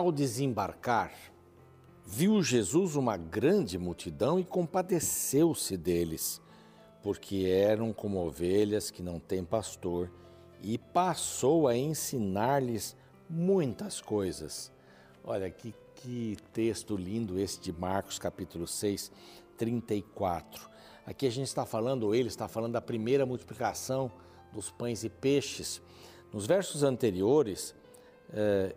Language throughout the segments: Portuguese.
Ao desembarcar, viu Jesus uma grande multidão e compadeceu-se deles, porque eram como ovelhas que não têm pastor, e passou a ensinar-lhes muitas coisas. Olha que, que texto lindo esse de Marcos, capítulo 6, 34. Aqui a gente está falando, ele está falando da primeira multiplicação dos pães e peixes. Nos versos anteriores, eh,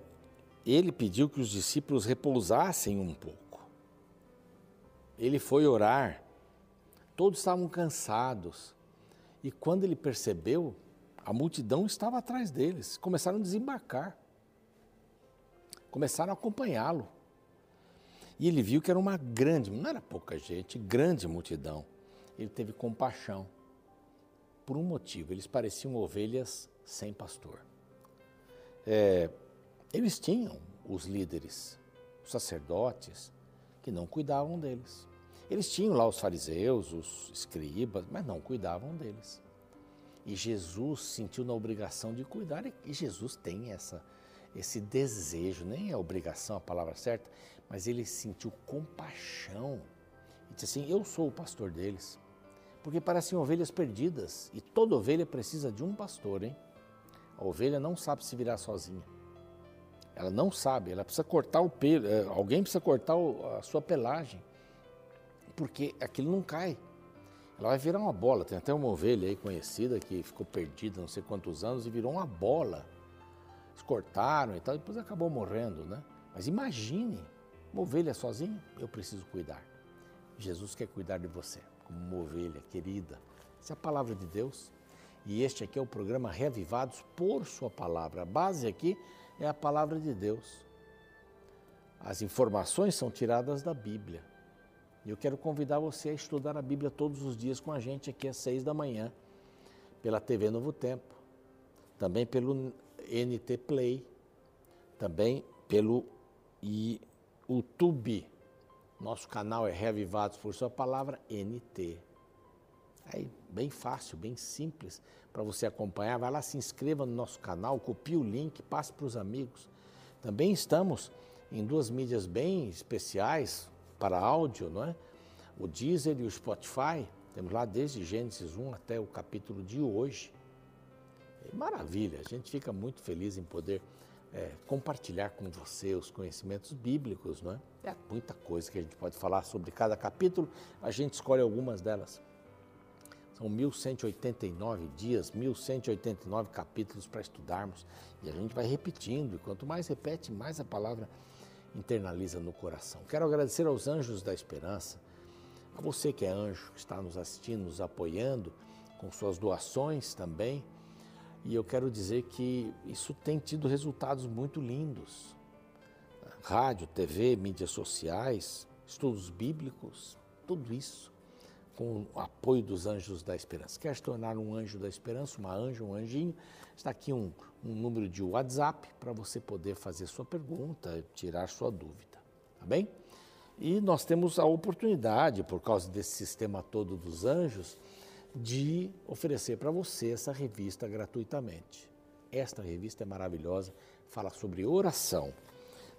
ele pediu que os discípulos repousassem um pouco. Ele foi orar, todos estavam cansados. E quando ele percebeu, a multidão estava atrás deles, começaram a desembarcar, começaram a acompanhá-lo. E ele viu que era uma grande, não era pouca gente, grande multidão. Ele teve compaixão. Por um motivo, eles pareciam ovelhas sem pastor. É, eles tinham os líderes, os sacerdotes, que não cuidavam deles. Eles tinham lá os fariseus, os escribas, mas não cuidavam deles. E Jesus sentiu na obrigação de cuidar, e Jesus tem essa, esse desejo, nem é obrigação a palavra certa, mas ele sentiu compaixão. E disse assim: Eu sou o pastor deles. Porque parecem ovelhas perdidas, e toda ovelha precisa de um pastor, hein? A ovelha não sabe se virar sozinha. Ela não sabe, ela precisa cortar o pelo, é, alguém precisa cortar a sua pelagem, porque aquilo não cai. Ela vai virar uma bola. Tem até uma ovelha aí conhecida que ficou perdida não sei quantos anos e virou uma bola. Eles cortaram e tal, depois acabou morrendo, né? Mas imagine, uma ovelha sozinha, eu preciso cuidar. Jesus quer cuidar de você, como uma ovelha querida. Essa é a palavra de Deus. E este aqui é o programa Reavivados por Sua Palavra. A base aqui é a palavra de Deus. As informações são tiradas da Bíblia. E eu quero convidar você a estudar a Bíblia todos os dias com a gente aqui às seis da manhã, pela TV Novo Tempo, também pelo NT Play, também pelo YouTube. Nosso canal é Reavivados por Sua Palavra, NT. Aí, bem fácil, bem simples para você acompanhar. Vai lá, se inscreva no nosso canal, copie o link, passe para os amigos. Também estamos em duas mídias bem especiais para áudio, não é? O Deezer e o Spotify. Temos lá desde Gênesis 1 até o capítulo de hoje. É maravilha, a gente fica muito feliz em poder é, compartilhar com você os conhecimentos bíblicos, não é? É muita coisa que a gente pode falar sobre cada capítulo, a gente escolhe algumas delas. São 1189 dias, 1189 capítulos para estudarmos e a gente vai repetindo. E quanto mais repete, mais a palavra internaliza no coração. Quero agradecer aos anjos da esperança, a você que é anjo, que está nos assistindo, nos apoiando com suas doações também. E eu quero dizer que isso tem tido resultados muito lindos. Rádio, TV, mídias sociais, estudos bíblicos, tudo isso com o apoio dos anjos da esperança. Quer se tornar um anjo da esperança, uma anja, um anjinho? Está aqui um, um número de WhatsApp para você poder fazer sua pergunta, tirar sua dúvida, tá bem? E nós temos a oportunidade, por causa desse sistema todo dos anjos, de oferecer para você essa revista gratuitamente. Esta revista é maravilhosa, fala sobre oração.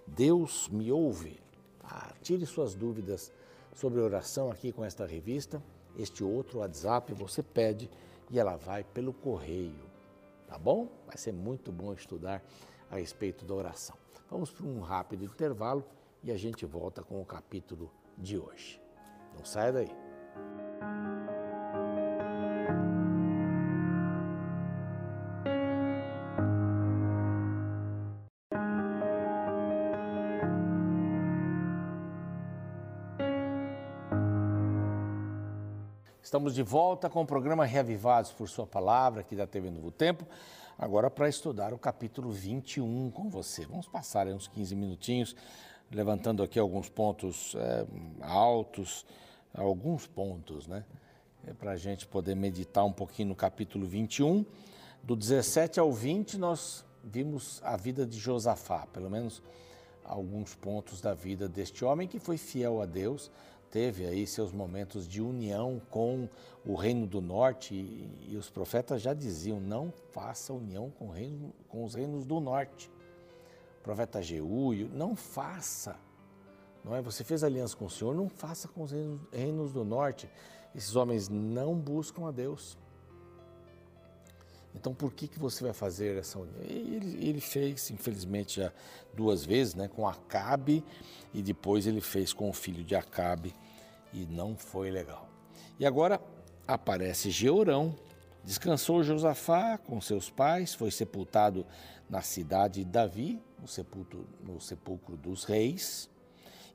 Deus me ouve. Ah, tire suas dúvidas sobre oração aqui com esta revista. Este outro WhatsApp você pede e ela vai pelo correio. Tá bom? Vai ser muito bom estudar a respeito da oração. Vamos para um rápido intervalo e a gente volta com o capítulo de hoje. Não saia daí. Estamos de volta com o programa Reavivados por Sua Palavra, aqui da TV Novo Tempo, agora para estudar o capítulo 21 com você. Vamos passar uns 15 minutinhos, levantando aqui alguns pontos é, altos, alguns pontos, né? É para a gente poder meditar um pouquinho no capítulo 21. Do 17 ao 20, nós vimos a vida de Josafá, pelo menos alguns pontos da vida deste homem que foi fiel a Deus teve aí seus momentos de união com o reino do norte e, os profetas já diziam não faça união com, reino, com os reinos do norte, profeta Jeú, não faça. Não é? Você fez aliança com o Senhor, não faça com os reinos, reinos do norte. Esses homens não buscam a Deus. Então, por que, que você vai fazer essa união? Ele, ele, fez, infelizmente, já duas vezes, né, com Acabe, e depois ele fez com o filho de Acabe, e não foi legal. E agora aparece Georão, descansou Josafá com seus pais, foi sepultado na cidade de Davi, no sepulcro, no sepulcro dos reis,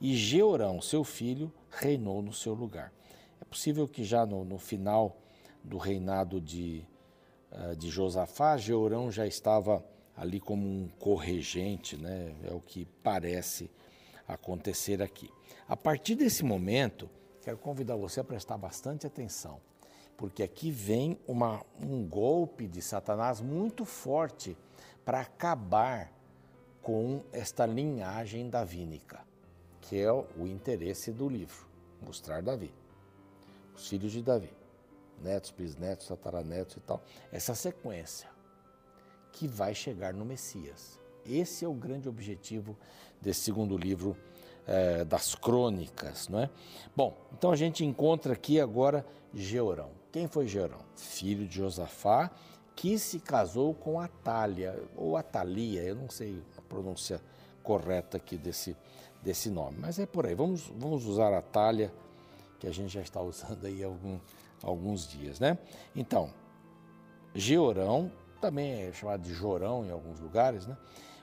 e Georão, seu filho, reinou no seu lugar. É possível que já no, no final do reinado de de Josafá, Georão já estava ali como um corregente, né? é o que parece acontecer aqui. A partir desse momento, quero convidar você a prestar bastante atenção, porque aqui vem uma, um golpe de Satanás muito forte para acabar com esta linhagem davínica, que é o interesse do livro, mostrar Davi, os filhos de Davi netos, bisnetos, tataranetos e tal. Essa sequência que vai chegar no Messias. Esse é o grande objetivo desse segundo livro é, das crônicas, não é? Bom, então a gente encontra aqui agora Georão. Quem foi Georão? Filho de Josafá, que se casou com Atália, ou Atalia, eu não sei a pronúncia correta aqui desse, desse nome, mas é por aí. Vamos, vamos usar Atália, que a gente já está usando aí algum, alguns dias, né? Então, Georão, também é chamado de Jorão em alguns lugares, né?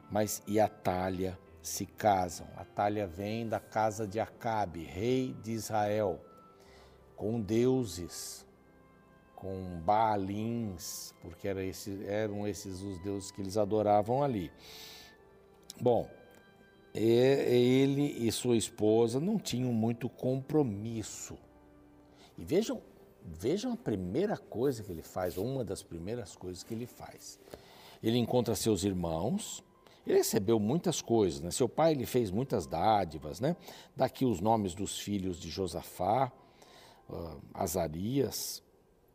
Mas e Atália se casam. Atália vem da casa de Acabe, rei de Israel, com deuses, com Baalins, porque era esse, eram esses os deuses que eles adoravam ali. Bom, ele e sua esposa não tinham muito compromisso. E vejam Vejam a primeira coisa que ele faz, ou uma das primeiras coisas que ele faz. Ele encontra seus irmãos, ele recebeu muitas coisas, né? Seu pai lhe fez muitas dádivas, né? Daqui os nomes dos filhos de Josafá, uh, Azarias,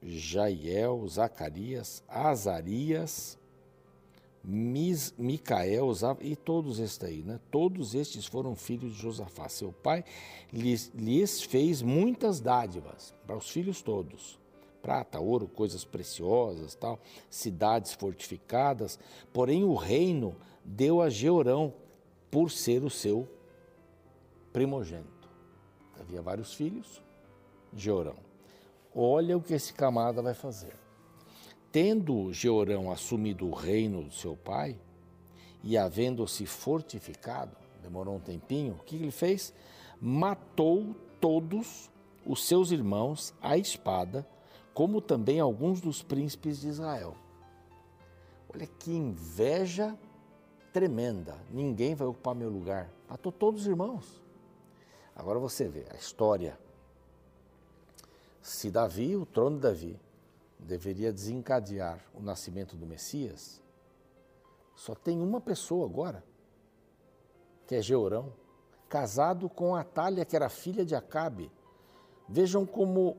Jaiel, Zacarias, Azarias, Mis, Micael e todos estes aí, né? Todos estes foram filhos de Josafá. Seu pai lhes, lhes fez muitas dádivas para os filhos todos. Prata, ouro, coisas preciosas, tal, cidades fortificadas. Porém, o reino deu a Georão por ser o seu primogênito. Havia vários filhos, Georão. Olha o que esse camada vai fazer. Tendo Georão assumido o reino do seu pai e havendo-se fortificado, demorou um tempinho, o que ele fez? Matou todos os seus irmãos à espada, como também alguns dos príncipes de Israel. Olha que inveja tremenda. Ninguém vai ocupar meu lugar. Matou todos os irmãos. Agora você vê a história. Se Davi, o trono de Davi, deveria desencadear o nascimento do Messias, só tem uma pessoa agora, que é Georão, casado com Atália, que era filha de Acabe. Vejam como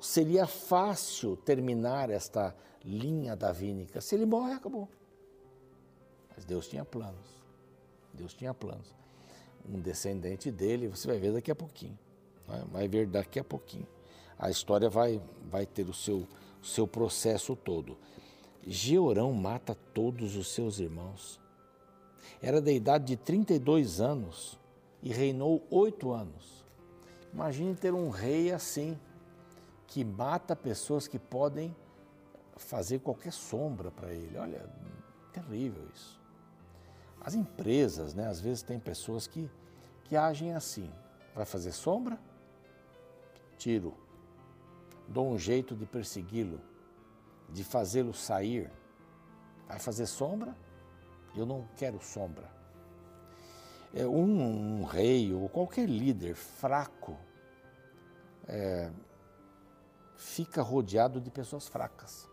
seria fácil terminar esta linha davínica. Se ele morre, acabou. Mas Deus tinha planos. Deus tinha planos. Um descendente dele, você vai ver daqui a pouquinho. Vai ver daqui a pouquinho. A história vai, vai ter o seu seu processo todo. Georão mata todos os seus irmãos. Era da idade de 32 anos e reinou oito anos. Imagine ter um rei assim, que mata pessoas que podem fazer qualquer sombra para ele. Olha, terrível isso. As empresas, né, às vezes tem pessoas que, que agem assim. Vai fazer sombra? Tiro dou um jeito de persegui-lo, de fazê-lo sair. Vai fazer sombra? Eu não quero sombra. É, um, um rei ou qualquer líder fraco é, fica rodeado de pessoas fracas,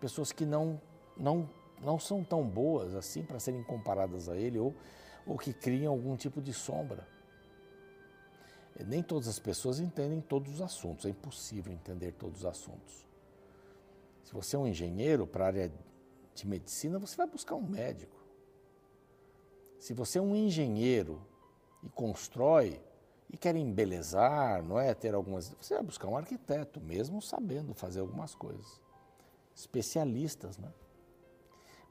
pessoas que não, não, não são tão boas assim para serem comparadas a ele ou, ou que criam algum tipo de sombra. Nem todas as pessoas entendem todos os assuntos, é impossível entender todos os assuntos. Se você é um engenheiro para a área de medicina, você vai buscar um médico. Se você é um engenheiro e constrói e quer embelezar, não é? Ter algumas. Você vai buscar um arquiteto, mesmo sabendo fazer algumas coisas. Especialistas, né?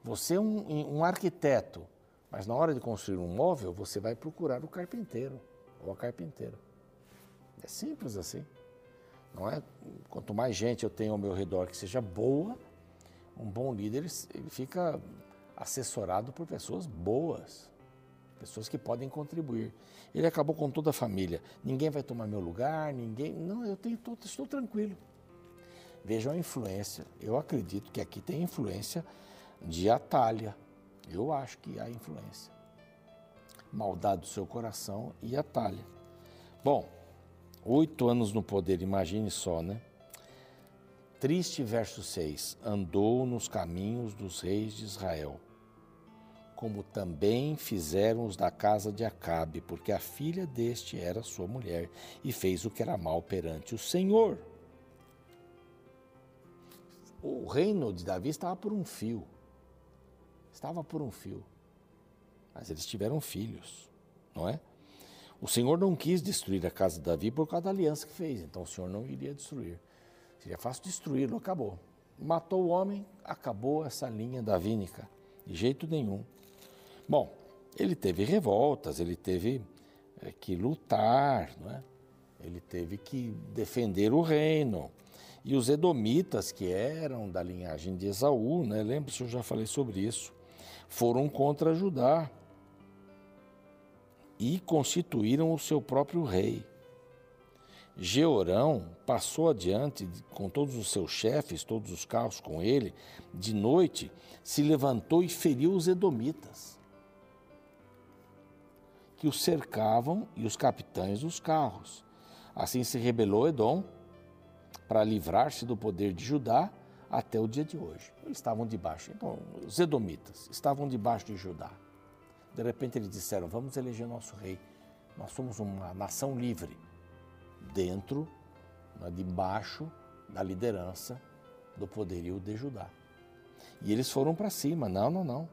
Você é um, um arquiteto, mas na hora de construir um móvel, você vai procurar o carpinteiro ou a carpinteira. É simples assim. Não é? Quanto mais gente eu tenho ao meu redor que seja boa, um bom líder fica assessorado por pessoas boas, pessoas que podem contribuir. Ele acabou com toda a família. Ninguém vai tomar meu lugar, ninguém. Não, eu tenho, tô, estou tranquilo. Vejam a influência. Eu acredito que aqui tem influência de Atalha. Eu acho que há influência. Maldade do seu coração e Atalha. Bom, oito anos no poder, imagine só, né? Triste verso 6: Andou nos caminhos dos reis de Israel, como também fizeram os da casa de Acabe, porque a filha deste era sua mulher, e fez o que era mal perante o Senhor. O reino de Davi estava por um fio. Estava por um fio. Mas eles tiveram filhos, não é? O Senhor não quis destruir a casa de Davi por causa da aliança que fez, então o Senhor não iria destruir. Seria fácil destruí-lo, acabou. Matou o homem, acabou essa linha davínica. De jeito nenhum. Bom, ele teve revoltas, ele teve é, que lutar, não é? ele teve que defender o reino. E os edomitas, que eram da linhagem de Esaú, né? lembra-se, eu já falei sobre isso, foram contra Judá e constituíram o seu próprio rei. Georão passou adiante com todos os seus chefes, todos os carros com ele, de noite se levantou e feriu os edomitas, que os cercavam e os capitães dos carros. Assim se rebelou Edom para livrar-se do poder de Judá até o dia de hoje. Eles estavam debaixo, então, os edomitas estavam debaixo de Judá. De repente eles disseram: Vamos eleger nosso rei. Nós somos uma nação livre dentro, né, debaixo da liderança do poderio de Judá. E eles foram para cima. Não, não, não.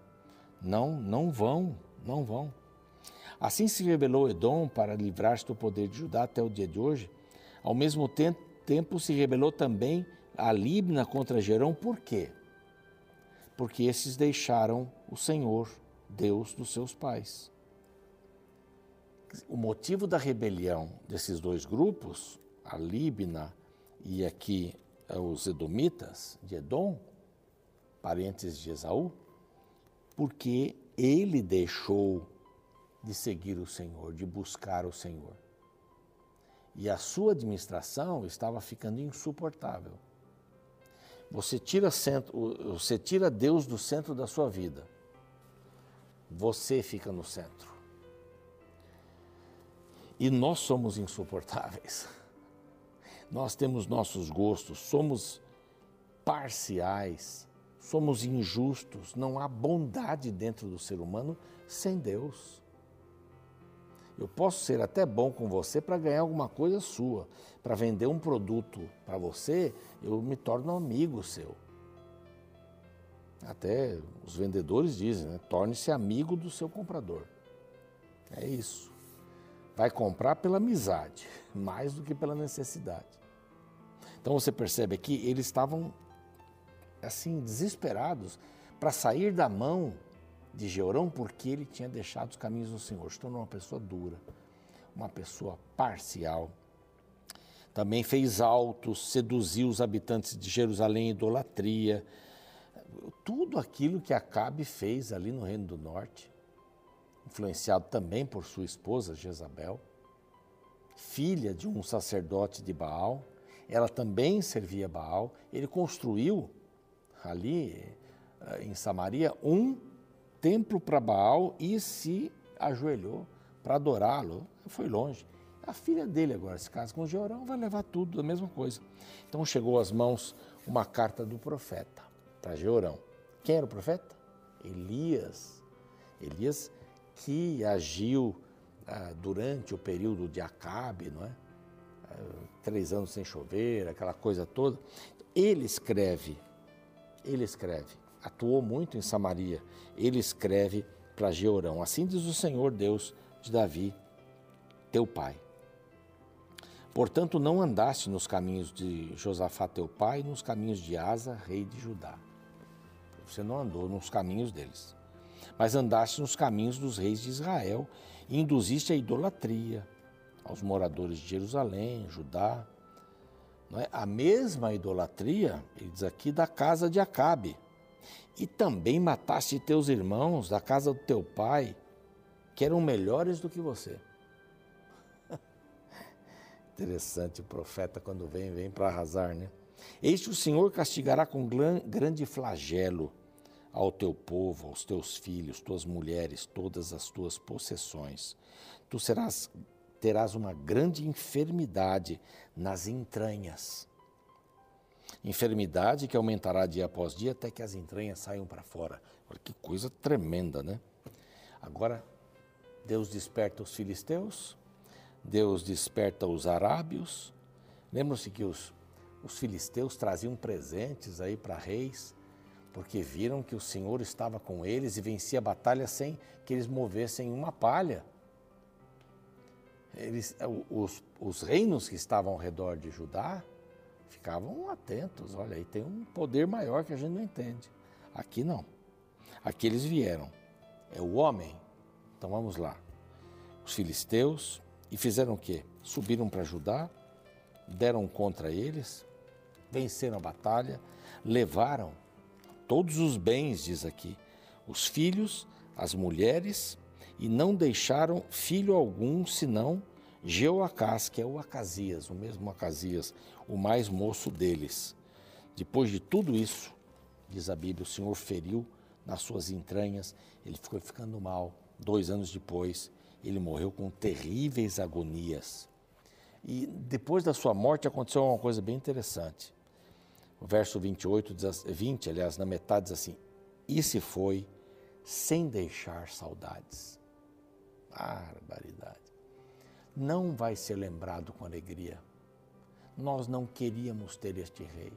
Não, não vão, não vão. Assim se rebelou Edom para livrar-se do poder de Judá até o dia de hoje. Ao mesmo tempo se rebelou também a Líbna contra Jerão. Por quê? Porque esses deixaram o Senhor, Deus dos seus pais o motivo da rebelião desses dois grupos, a Líbina e aqui eh, os Edomitas de Edom, parentes de Esaú, porque ele deixou de seguir o Senhor, de buscar o Senhor. E a sua administração estava ficando insuportável. Você tira, você tira Deus do centro da sua vida. Você fica no centro. E nós somos insuportáveis. Nós temos nossos gostos, somos parciais, somos injustos, não há bondade dentro do ser humano sem Deus. Eu posso ser até bom com você para ganhar alguma coisa sua, para vender um produto para você, eu me torno amigo seu. Até os vendedores dizem, né? torne-se amigo do seu comprador. É isso vai comprar pela amizade, mais do que pela necessidade. Então você percebe aqui, eles estavam assim desesperados para sair da mão de Georão porque ele tinha deixado os caminhos do Senhor. Se tornou uma pessoa dura, uma pessoa parcial. Também fez altos, seduziu os habitantes de Jerusalém idolatria. Tudo aquilo que Acabe fez ali no Reino do Norte influenciado também por sua esposa Jezabel, filha de um sacerdote de Baal. Ela também servia Baal. Ele construiu ali eh, em Samaria um templo para Baal e se ajoelhou para adorá-lo. Foi longe. A filha dele agora se casa com Jeorão, vai levar tudo, a mesma coisa. Então chegou às mãos uma carta do profeta para Jeorão. Quem era o profeta? Elias. Elias que agiu ah, durante o período de Acabe, não é? Ah, três anos sem chover, aquela coisa toda. Ele escreve, ele escreve, atuou muito em Samaria, ele escreve para Jeorão. Assim diz o Senhor Deus de Davi, teu pai. Portanto, não andaste nos caminhos de Josafá, teu pai, nos caminhos de Asa, rei de Judá. Você não andou nos caminhos deles, mas andaste nos caminhos dos reis de Israel e induziste a idolatria aos moradores de Jerusalém, Judá. É? A mesma idolatria, ele diz aqui, da casa de Acabe. E também mataste teus irmãos da casa do teu pai, que eram melhores do que você. Interessante, o profeta quando vem, vem para arrasar, né? Eis que o Senhor castigará com grande flagelo ao teu povo, aos teus filhos, tuas mulheres, todas as tuas possessões. Tu serás, terás uma grande enfermidade nas entranhas. Enfermidade que aumentará dia após dia até que as entranhas saiam para fora. Olha que coisa tremenda, né? Agora, Deus desperta os filisteus, Deus desperta os arábios. Lembram-se que os, os filisteus traziam presentes aí para reis, porque viram que o Senhor estava com eles e vencia a batalha sem que eles movessem uma palha. Eles, os, os reinos que estavam ao redor de Judá ficavam atentos. Olha, aí tem um poder maior que a gente não entende. Aqui não. Aqui eles vieram. É o homem. Então vamos lá. Os filisteus, e fizeram o quê? Subiram para Judá, deram contra eles, venceram a batalha, levaram todos os bens, diz aqui, os filhos, as mulheres, e não deixaram filho algum senão Jeoacás, que é o Acasias, o mesmo Acasias, o mais moço deles. Depois de tudo isso, diz a Bíblia, o Senhor feriu nas suas entranhas, ele ficou ficando mal. Dois anos depois, ele morreu com terríveis agonias. E depois da sua morte aconteceu uma coisa bem interessante. O verso 28, 20, aliás, na metade diz assim: E se foi sem deixar saudades. Barbaridade. Não vai ser lembrado com alegria. Nós não queríamos ter este rei.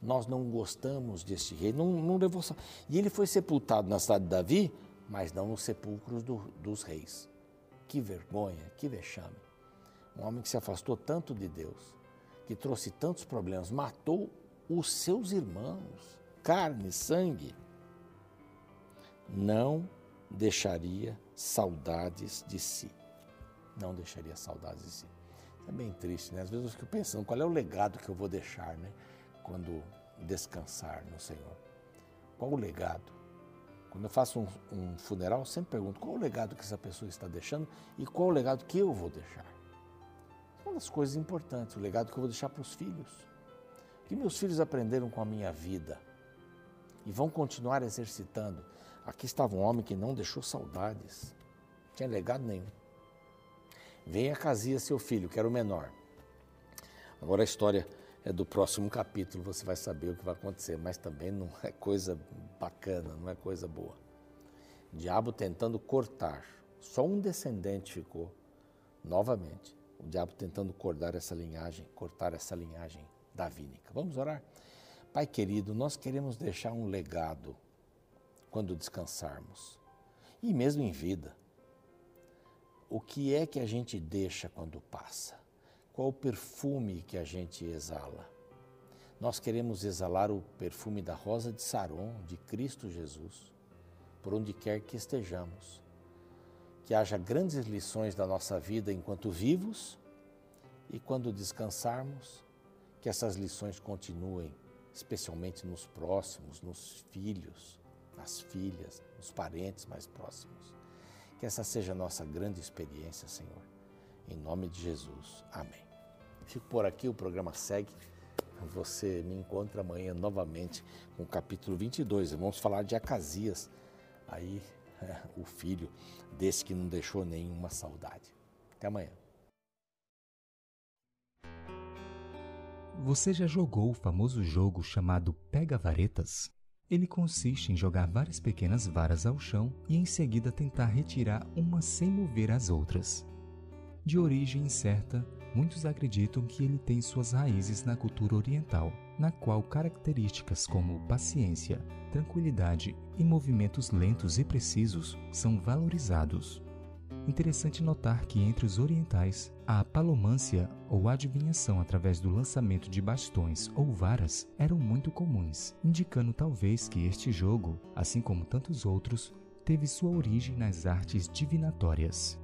Nós não gostamos deste rei. Não, não levou... E ele foi sepultado na cidade de Davi, mas não nos sepulcros do, dos reis. Que vergonha, que vexame. Um homem que se afastou tanto de Deus, que trouxe tantos problemas, matou os seus irmãos, carne, sangue, não deixaria saudades de si. Não deixaria saudades de si. É bem triste, né? Às vezes eu fico pensando qual é o legado que eu vou deixar, né? Quando descansar no Senhor. Qual o legado? Quando eu faço um, um, funeral, sempre pergunto qual o legado que essa pessoa está deixando e qual o legado que eu vou deixar. Uma das coisas importantes, o legado que eu vou deixar para os filhos. Que meus filhos aprenderam com a minha vida e vão continuar exercitando. Aqui estava um homem que não deixou saudades, não tinha legado nenhum. Venha Casia, seu filho, que era o menor. Agora a história é do próximo capítulo, você vai saber o que vai acontecer, mas também não é coisa bacana, não é coisa boa. Diabo tentando cortar, só um descendente ficou, novamente. O diabo tentando cortar essa linhagem, cortar essa linhagem davínica. Vamos orar? Pai querido, nós queremos deixar um legado quando descansarmos, e mesmo em vida. O que é que a gente deixa quando passa? Qual o perfume que a gente exala? Nós queremos exalar o perfume da rosa de Saron, de Cristo Jesus, por onde quer que estejamos. Que haja grandes lições da nossa vida enquanto vivos e quando descansarmos, que essas lições continuem, especialmente nos próximos, nos filhos, nas filhas, nos parentes mais próximos. Que essa seja a nossa grande experiência, Senhor. Em nome de Jesus. Amém. Fico por aqui, o programa segue. Você me encontra amanhã novamente com o capítulo 22. Vamos falar de Acasias, aí é, o filho desse que não deixou nenhuma saudade. Até amanhã. Você já jogou o famoso jogo chamado Pega Varetas? Ele consiste em jogar várias pequenas varas ao chão e em seguida tentar retirar uma sem mover as outras. De origem incerta, muitos acreditam que ele tem suas raízes na cultura oriental, na qual características como paciência, tranquilidade e movimentos lentos e precisos são valorizados. Interessante notar que entre os orientais, a palomância ou adivinhação através do lançamento de bastões ou varas eram muito comuns, indicando talvez que este jogo, assim como tantos outros, teve sua origem nas artes divinatórias.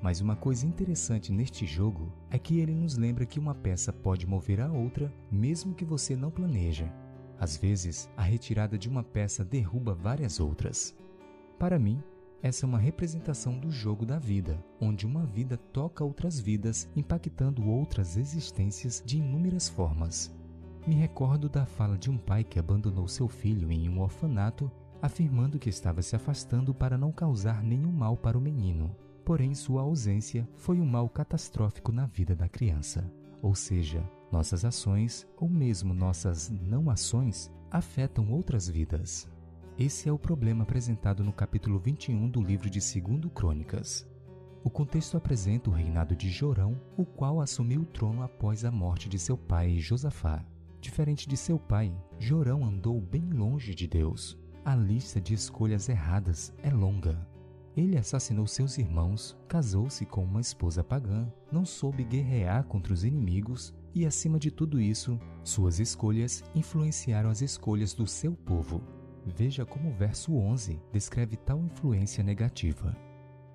Mas uma coisa interessante neste jogo é que ele nos lembra que uma peça pode mover a outra mesmo que você não planeja. Às vezes, a retirada de uma peça derruba várias outras. Para mim, essa é uma representação do jogo da vida, onde uma vida toca outras vidas, impactando outras existências de inúmeras formas. Me recordo da fala de um pai que abandonou seu filho em um orfanato, afirmando que estava se afastando para não causar nenhum mal para o menino porém sua ausência foi um mal catastrófico na vida da criança. Ou seja, nossas ações, ou mesmo nossas não ações, afetam outras vidas. Esse é o problema apresentado no capítulo 21 do livro de 2 Crônicas. O contexto apresenta o reinado de Jorão, o qual assumiu o trono após a morte de seu pai Josafá. Diferente de seu pai, Jorão andou bem longe de Deus. A lista de escolhas erradas é longa. Ele assassinou seus irmãos, casou-se com uma esposa pagã, não soube guerrear contra os inimigos e, acima de tudo isso, suas escolhas influenciaram as escolhas do seu povo. Veja como o verso 11 descreve tal influência negativa.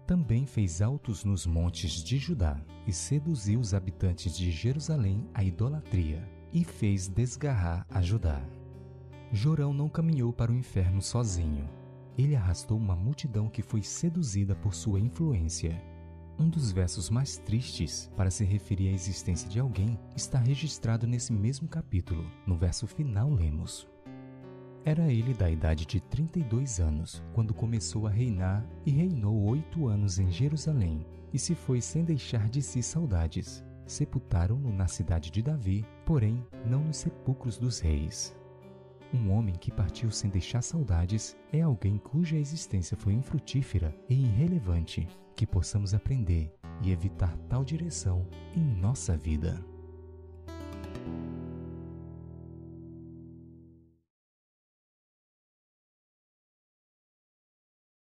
Também fez altos nos montes de Judá e seduziu os habitantes de Jerusalém à idolatria e fez desgarrar a Judá. Jorão não caminhou para o inferno sozinho ele arrastou uma multidão que foi seduzida por sua influência. Um dos versos mais tristes para se referir à existência de alguém está registrado nesse mesmo capítulo. No verso final, lemos: Era ele da idade de 32 anos quando começou a reinar e reinou oito anos em Jerusalém, e se foi sem deixar de si saudades. Sepultaram-no na cidade de Davi, porém não nos sepulcros dos reis. Um homem que partiu sem deixar saudades é alguém cuja existência foi infrutífera e irrelevante, que possamos aprender e evitar tal direção em nossa vida.